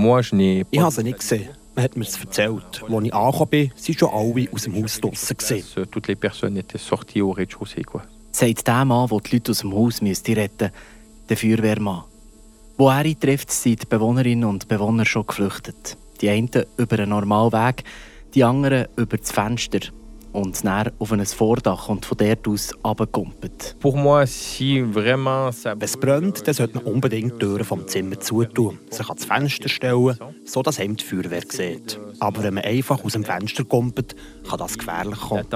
Moi, je n'ai Ich habe sie nicht gesehen. Man hat mir es erzählt. Als ich angekommen bin, waren schon alle aus dem Haus draussen. Toutes les personnes étaient sorties au rez-de-chaussée. sagt der Mann, der die Leute aus dem Haus müsste retten der Feuerwehrmann. Wo er ihn trifft, sind die Bewohnerinnen und Bewohner schon geflüchtet. Die einen über einen normalen Weg, die anderen über das Fenster und dann auf ein Vordach und von dort aus runtergekumpelt. Wenn es brennt, dann sollte man unbedingt die Türen vom Zimmer zutun, sich ans Fenster stellen, sodass einem die Feuerwehr sieht. Aber wenn man einfach aus dem Fenster kommt, kann das gefährlich kommen.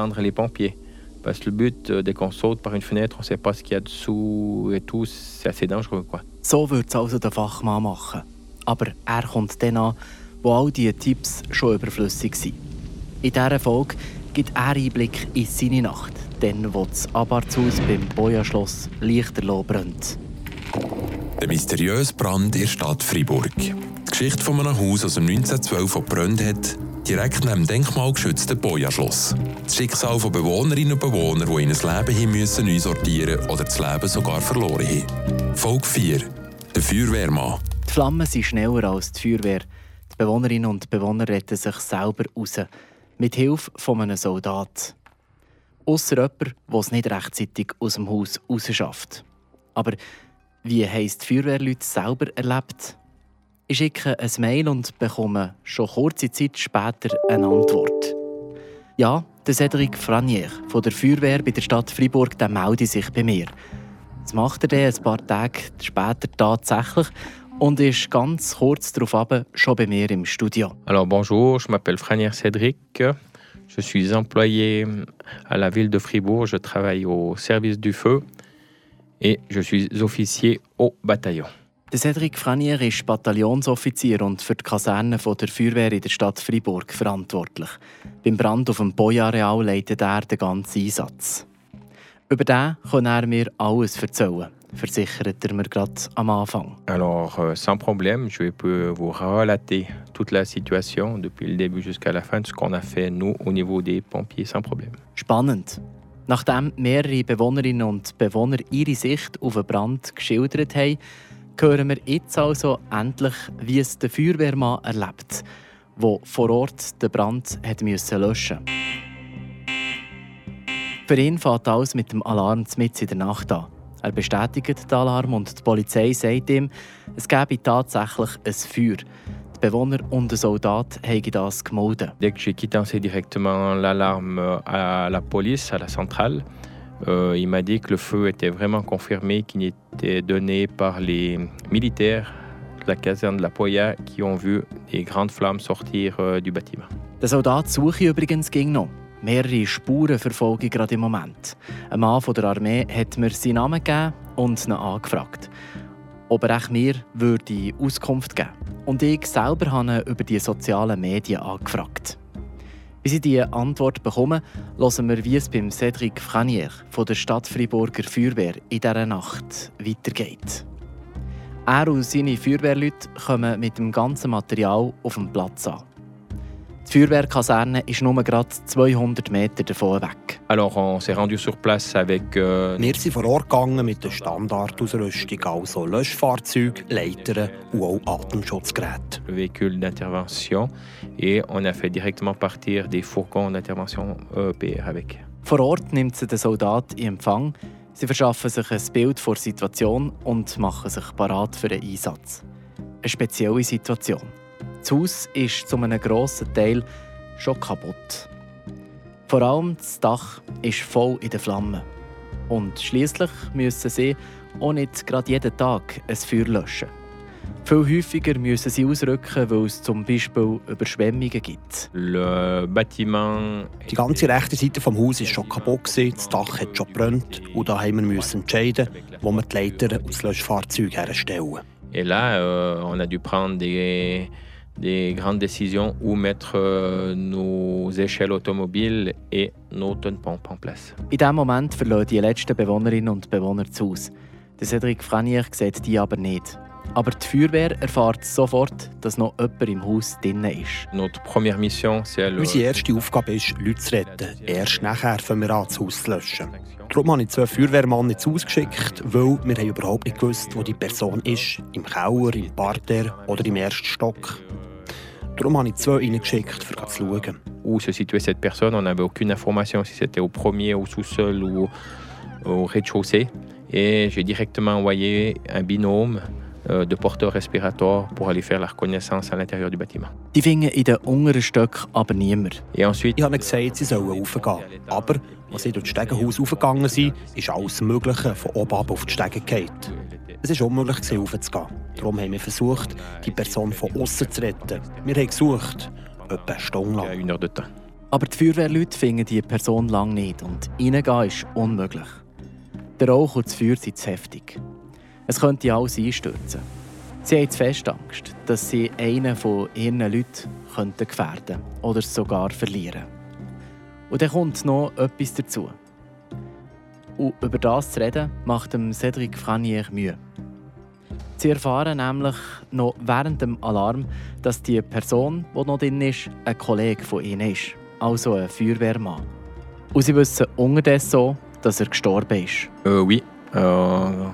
Parce que le but, euh, dès qu'on saute par une fenêtre, on ne sait pas ce qu'il y a dessous et tout, c'est assez dangereux. Quoi. So würde es also der Fachmann machen. Aber er kommt dann an, wo all diese Tipps schon überflüssig sind. In dieser Folge gibt er Einblick in seine Nacht, dann wo das Abartshaus beim Boja-Schloss lichterloh brennt. Der mysteriöse Brand in der Stadt Freiburg. Die Geschichte von einem Haus, das 1912 gebrannt hat, direkt neben dem denkmalgeschützten Boja-Schloss. Das Schicksal von Bewohnerinnen und Bewohnern, die in ein Leben hin müssen neu sortieren oder das Leben sogar verloren haben. Folge 4. Der Feuerwehrmann. Die Flammen sind schneller als die Feuerwehr. Die Bewohnerinnen und Bewohner retten sich selber raus. Mit Hilfe von einem Soldat. Ausser jemand, der es nicht rechtzeitig aus dem Haus rausschafft. Aber wie es die Feuerwehrleute selber erlebt? Ich schicke ein Mail und bekomme schon kurze Zeit später eine Antwort. Ja, der Cédric Franier von der Feuerwehr bei der Stadt Freiburg der meldet sich bei mir. Das macht er dann ein paar Tage später tatsächlich und ist ganz kurz darauf ab schon bei mir im Studio. Alors bonjour, je m'appelle Franier Cédric. Je suis employé à la ville de Fribourg. Je travaille au service du feu et je suis officier au bataillon. Der Cédric Franier ist Bataillonsoffizier und für die Kaserne von der Feuerwehr in der Stadt Freiburg verantwortlich. Beim Brand auf dem Boy-Areal leitet er den ganzen Einsatz. Über den kann er mir alles erzählen, versichert er mir gerade am Anfang. Alors euh, sans problème, je peux vous relater toute la situation depuis le début jusqu'à la fin ce qu'on a fait nous au niveau des pompiers sans problème. Spannend. Nachdem mehrere Bewohnerinnen und Bewohner ihre Sicht auf den Brand geschildert haben, hören wir jetzt also endlich, wie es der Feuerwehrmann erlebt, der vor Ort den Brand hat müssen löschen Für ihn fängt alles mit dem Alarm mitten in der Nacht an. Er bestätigt den Alarm und die Polizei sagt ihm, es gebe tatsächlich ein Feuer. Die Bewohner und der Soldat haben das gemeldet. Dès que j'ai quitté, c'est directement l'alarme à la police, à la centrale. Euh, il m'a dit que le feu était vraiment confirmé, qu'il était donné par les militaires de la caserne de la Poya qui ont vu des grandes flammes sortir euh, du bâtiment. Der Soldat suche übrigens ging noch. Mehrere Spuren gerade im Moment. Ein Mann von der Armee hat mir seinen Namen gegeben und ihn angefragt, ob er auch mir würde Auskunft geben Und ich selber habe ihn über die sozialen Medien angefragt. Bis ich diese Antwort bekomme, hören wir, wie es beim Cédric Franier von der Stadt Friburger Feuerwehr in dieser Nacht weitergeht. Er und seine Feuerwehrleute kommen mit dem ganzen Material auf dem Platz an. Die Feuerwehrkaserne ist nur gerade 200 Meter davon weg. Alors on s'est rendu sur place avec euh, Wir sind vor Ort gegangen mit der Standardausrüstung, also Löschfahrzeuge, Leitern und auch Atemschutzgeräte. le véhicule d'intervention et on a fait directement partir des fourgons d'intervention euh, PR avec. Vor Ort nimmt sie den Soldat in Empfang. Sie verschaffen sich ein Bild vor der Situation und machen sich parat für den Einsatz. Eine spezielle Situation. Das Haus ist zu einem grossen Teil schon kaputt. Vor allem das Dach ist voll in den Flammen. Und schließlich müssen sie auch nicht gerade jeden Tag ein Feuer löschen. Viel häufiger müssen sie ausrücken, weil es zum Beispiel Überschwemmungen gibt. Le bâtiment Die ganze rechte Seite vom Haus ist schon kaputt, das Dach hat schon gebrannt und da haben wir müssen entscheiden, wo wir die Leitern und das Löschfahrzeug herstellen. Et là, euh, on a dû prendre des, des grandes décisions où mettre euh, nos échelles automobiles et nos tonnes pompes en place. In diesem Moment verlassen die letzten Bewohnerinnen und Bewohner das Haus. Der Cedric Franier sieht die aber nicht. Aber die Feuerwehr erfährt sofort, dass noch jemand im Haus drin ist. Notre première mission, c'est le... Unsere erste Aufgabe ist, Leute zu retten. Erst nachher fangen wir an, das Haus zu löschen. Darum habe ich zwei Feuerwehrmann ins Haus geschickt, weil wir haben überhaupt nicht gewusst, wo die Person ist. Im Keller, im Parterre oder im ersten Stock. Darum habe ich zwei reingeschickt, um zu schauen. Où se situait cette personne, on n'avait aucune information si c'était au premier, au sous-sol ou au rez-de-chaussée. Et j'ai directement envoyé un binôme euh, de porteurs respiratoires pour aller faire la reconnaissance à l'intérieur du bâtiment. Die finden in den unteren Stöcken aber niemand. Et ensuite, Ich habe gesagt, sie sollen raufgehen. Aber als sie durch das Stegenhaus raufgegangen sind, ist alles Mögliche von oben ab auf die Stege gefallen. Es war unmöglich, raufzugehen. Darum haben wir versucht, die Person von außen zu retten. Wir haben gesucht, etwa eine Stunde lang. Aber die Feuerwehrleute finden die Person lang nicht und reingehen ist unmöglich. Der Rauch und das Feuer sind zu heftig. Es könnte alles einstürzen. Sie haben fest Angst, dass sie einen von ihren Leuten könnten gefährden oder sogar verlieren. Und dann kommt noch etwas dazu. Und über das zu reden, macht dem Cédric Franier Mühe. Sie erfahren nämlich noch während dem Alarm, dass die Person, die noch drin ist, ein Kollege von ihnen ist, also ein Feuerwehrmann. Und sie wissen unterdessen so, dass er gestorben ist. Euh, oui. Euh,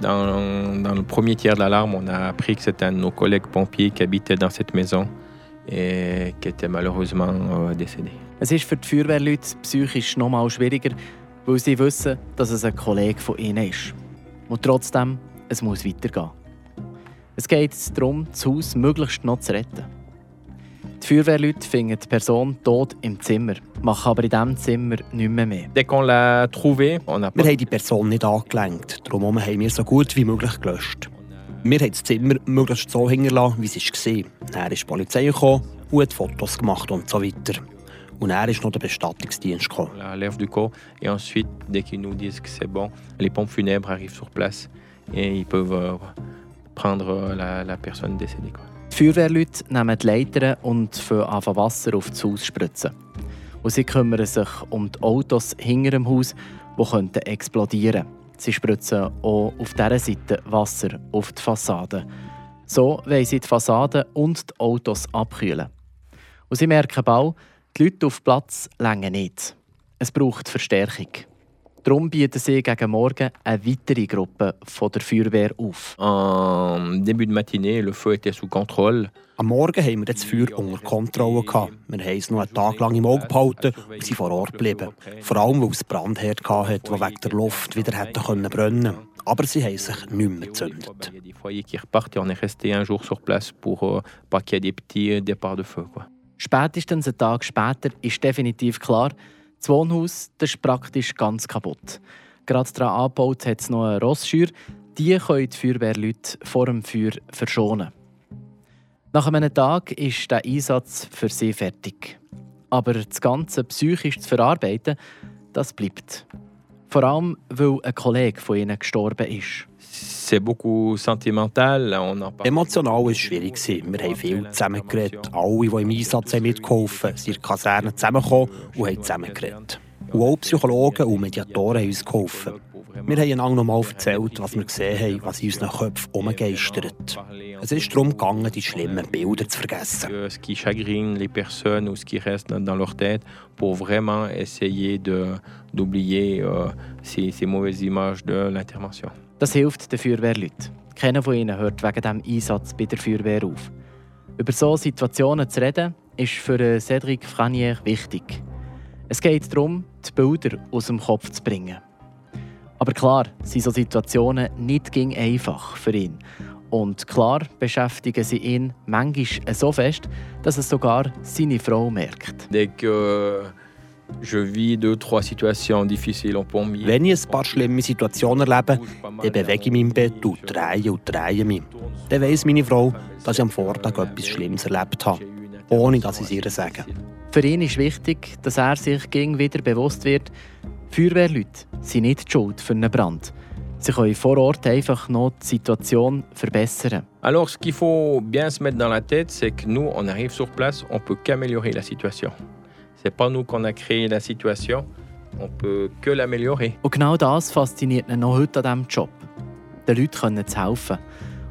dans, dans le premier tiers de l'alarme, on a appris que c'était un de nos collègues pompiers qui habitait dans cette maison et qui était malheureusement euh, décédé. Es ist für die Feuerwehrleute psychisch noch mal schwieriger, weil sie wissen, dass es ein Kollege von ihnen ist. Und trotzdem, es muss weitergehen. Es geht darum, das Haus möglichst noch zu retten. Die Feuerwehrleute finden die Person tot im Zimmer, machen aber in diesem Zimmer nicht mehr. mehr. Dès qu'on l'a trouvé, on n'a Wir haben die Person nicht angelenkt. Darum haben wir so gut wie möglich gelöscht. Wir haben das Zimmer möglichst so hinterlassen, wie es war. Dann ist die Polizei gekommen und hat Fotos gemacht und so weiter. Und dann ist noch der Bestattungsdienst gekommen. la lèvre du corps et ensuite, dès qu'ils nous disent que c'est bon, les pompes funèbres arrivent sur place et ils peuvent euh, prendre la, la personne décédée. quoi. Die Feuerwehrleute nehmen die Leitern und fangen an Wasser auf das Haus spritzen. Und sie kümmern sich um die Autos hinter dem Haus, die könnten explodieren Sie spritzen auch auf dieser Seite Wasser auf die Fassade. So wollen sie die Fassade und die Autos abkühlen. Und sie merken bald, die Leute auf Platz länger nicht. Es braucht Verstärkung. Darum bieten sie gegen Morgen eine weitere Gruppe von der Feuerwehr auf. En début de matinée, le feu était sous contrôle. Am Morgen haben wir das Feuer unter Kontrolle. Gehabt. Wir haben es noch einen Tag lang im Auge behalten und sind vor Ort geblieben. Vor allem, weil es Brandherd hatte, der wegen der Luft wieder hätte können brennen Aber sie haben sich nicht mehr gezündet. Euh. Spätestens einen Tag später ist definitiv klar, das Wohnhaus das ist praktisch ganz kaputt. Gerade daran angebaut hat es noch eine Rossschür. Die können die Feuerwehrleute vor dem Feuer verschonen. Nach einem Tag ist der Einsatz für sie fertig. Aber das Ganze psychisch zu verarbeiten, das bleibt. Vor allem, weil ein Kollege von ihnen gestorben ist. Sentimental. Emotional war es schwierig. Wir haben viel zusammen geredet. Alle, die im Einsatz haben mitgeholfen sind, in der Kaserne zusammengekommen und haben zusammen geredet. Und auch Psychologen und Mediatoren haben uns geholfen. Wir haben einander noch mal erzählt, was wir gesehen haben, was in unseren Köpfen umgeistert. Es ist darum gegangen, die schlimmen Bilder zu vergessen. Ce qui chagrine les personnes ou ce qui reste dans, leur tête pour vraiment essayer d'oublier euh, ces mauvaises images de l'intervention. Das hilft den Feuerwehrleuten. Keiner von ihnen hört wegen diesem Einsatz bei der Feuerwehr auf. Über solche Situationen zu reden, ist für äh, Cédric Franier wichtig. Es geht darum, die Bilder aus dem Kopf zu bringen. Aber klar sind solche Situationen nicht einfach für ihn. Und klar beschäftigen sie ihn manchmal so fest, dass es sogar seine Frau merkt. Dès que Wenn ich ein paar schlimme Situationen erlebe, dann bewege ich mich im Bett und drehe und drehe mich. Dann weiss meine Frau, dass ich am Vortag etwas Schlimmes erlebt habe, ohne dass ich es ihr sage. Für ihn ist wichtig, dass er sich gegen wieder bewusst wird, Feuerwehrleute sind nicht die schuld für einen Brand. Sie können vor Ort einfach noch die Situation verbessern. Alors, ce qu'il faut bien se mettre dans la tête, c'est que nous, on arrive sur place, on peut qu'améliorer la situation. C'est pas nous qu'on a créé la situation, on peut que l'améliorer. Und genau das fasziniert ihn noch heute an diesem Job. Den Leuten können zu helfen.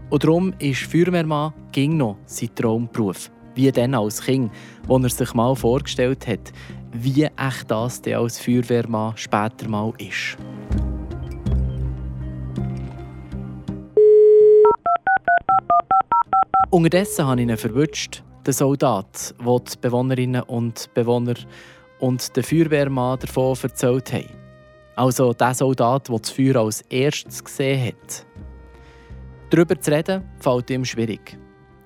Und darum ist Feuerwehrmann ging noch sein Traumberuf. Wie dann als Kind, wo er sich mal vorgestellt hat, wie echt das der als Feuerwehrmann später mal ist. Unterdessen habe ich ihn verwünscht, den Soldat, der die Bewohnerinnen und Bewohner und der Feuerwehrmann davon erzählt haben. Also der Soldat, der das Feuer als erstes gesehen hat. Darüber zu reden, fällt ihm schwierig.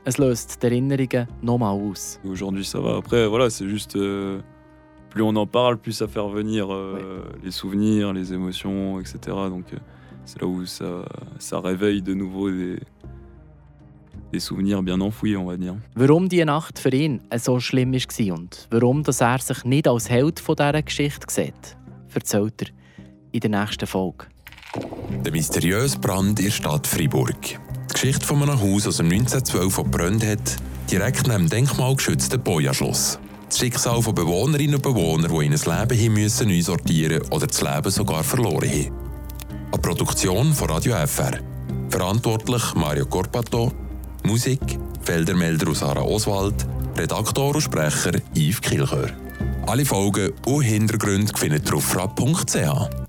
Es löst die Erinnerungen nochmal aus. Aujourd'hui, ça va. Après, voilà, c'est juste. Euh, plus on en parle, plus ça fait revenir euh, Oui. les souvenirs, les émotions, etc. Donc, euh, c'est là où ça, ça réveille de nouveau des, des souvenirs bien enfouis, on va dire. Warum die Nacht für ihn so schlimm war und warum dass er sich nicht als Held von dieser Geschichte sieht, erzählt er in der nächsten Folge. Der mysteriöse Brand in der Stadt Freiburg. Die Geschichte von einem Haus aus dem 1912, das gebrannt hat, direkt neben dem denkmalgeschützten Boja-Schloss. Das Schicksal von Bewohnerinnen und Bewohnern, die ein Leben hin müssen neu sortieren oder das Leben sogar verloren haben. Eine Produktion von Radio FR. Verantwortlich Mario Corpato. Musik Feldermelder aus Sarah Oswald. Redaktor und Sprecher Yves Kilchör. Alle Folgen und Hintergründe findet ihr auf frapp.ch.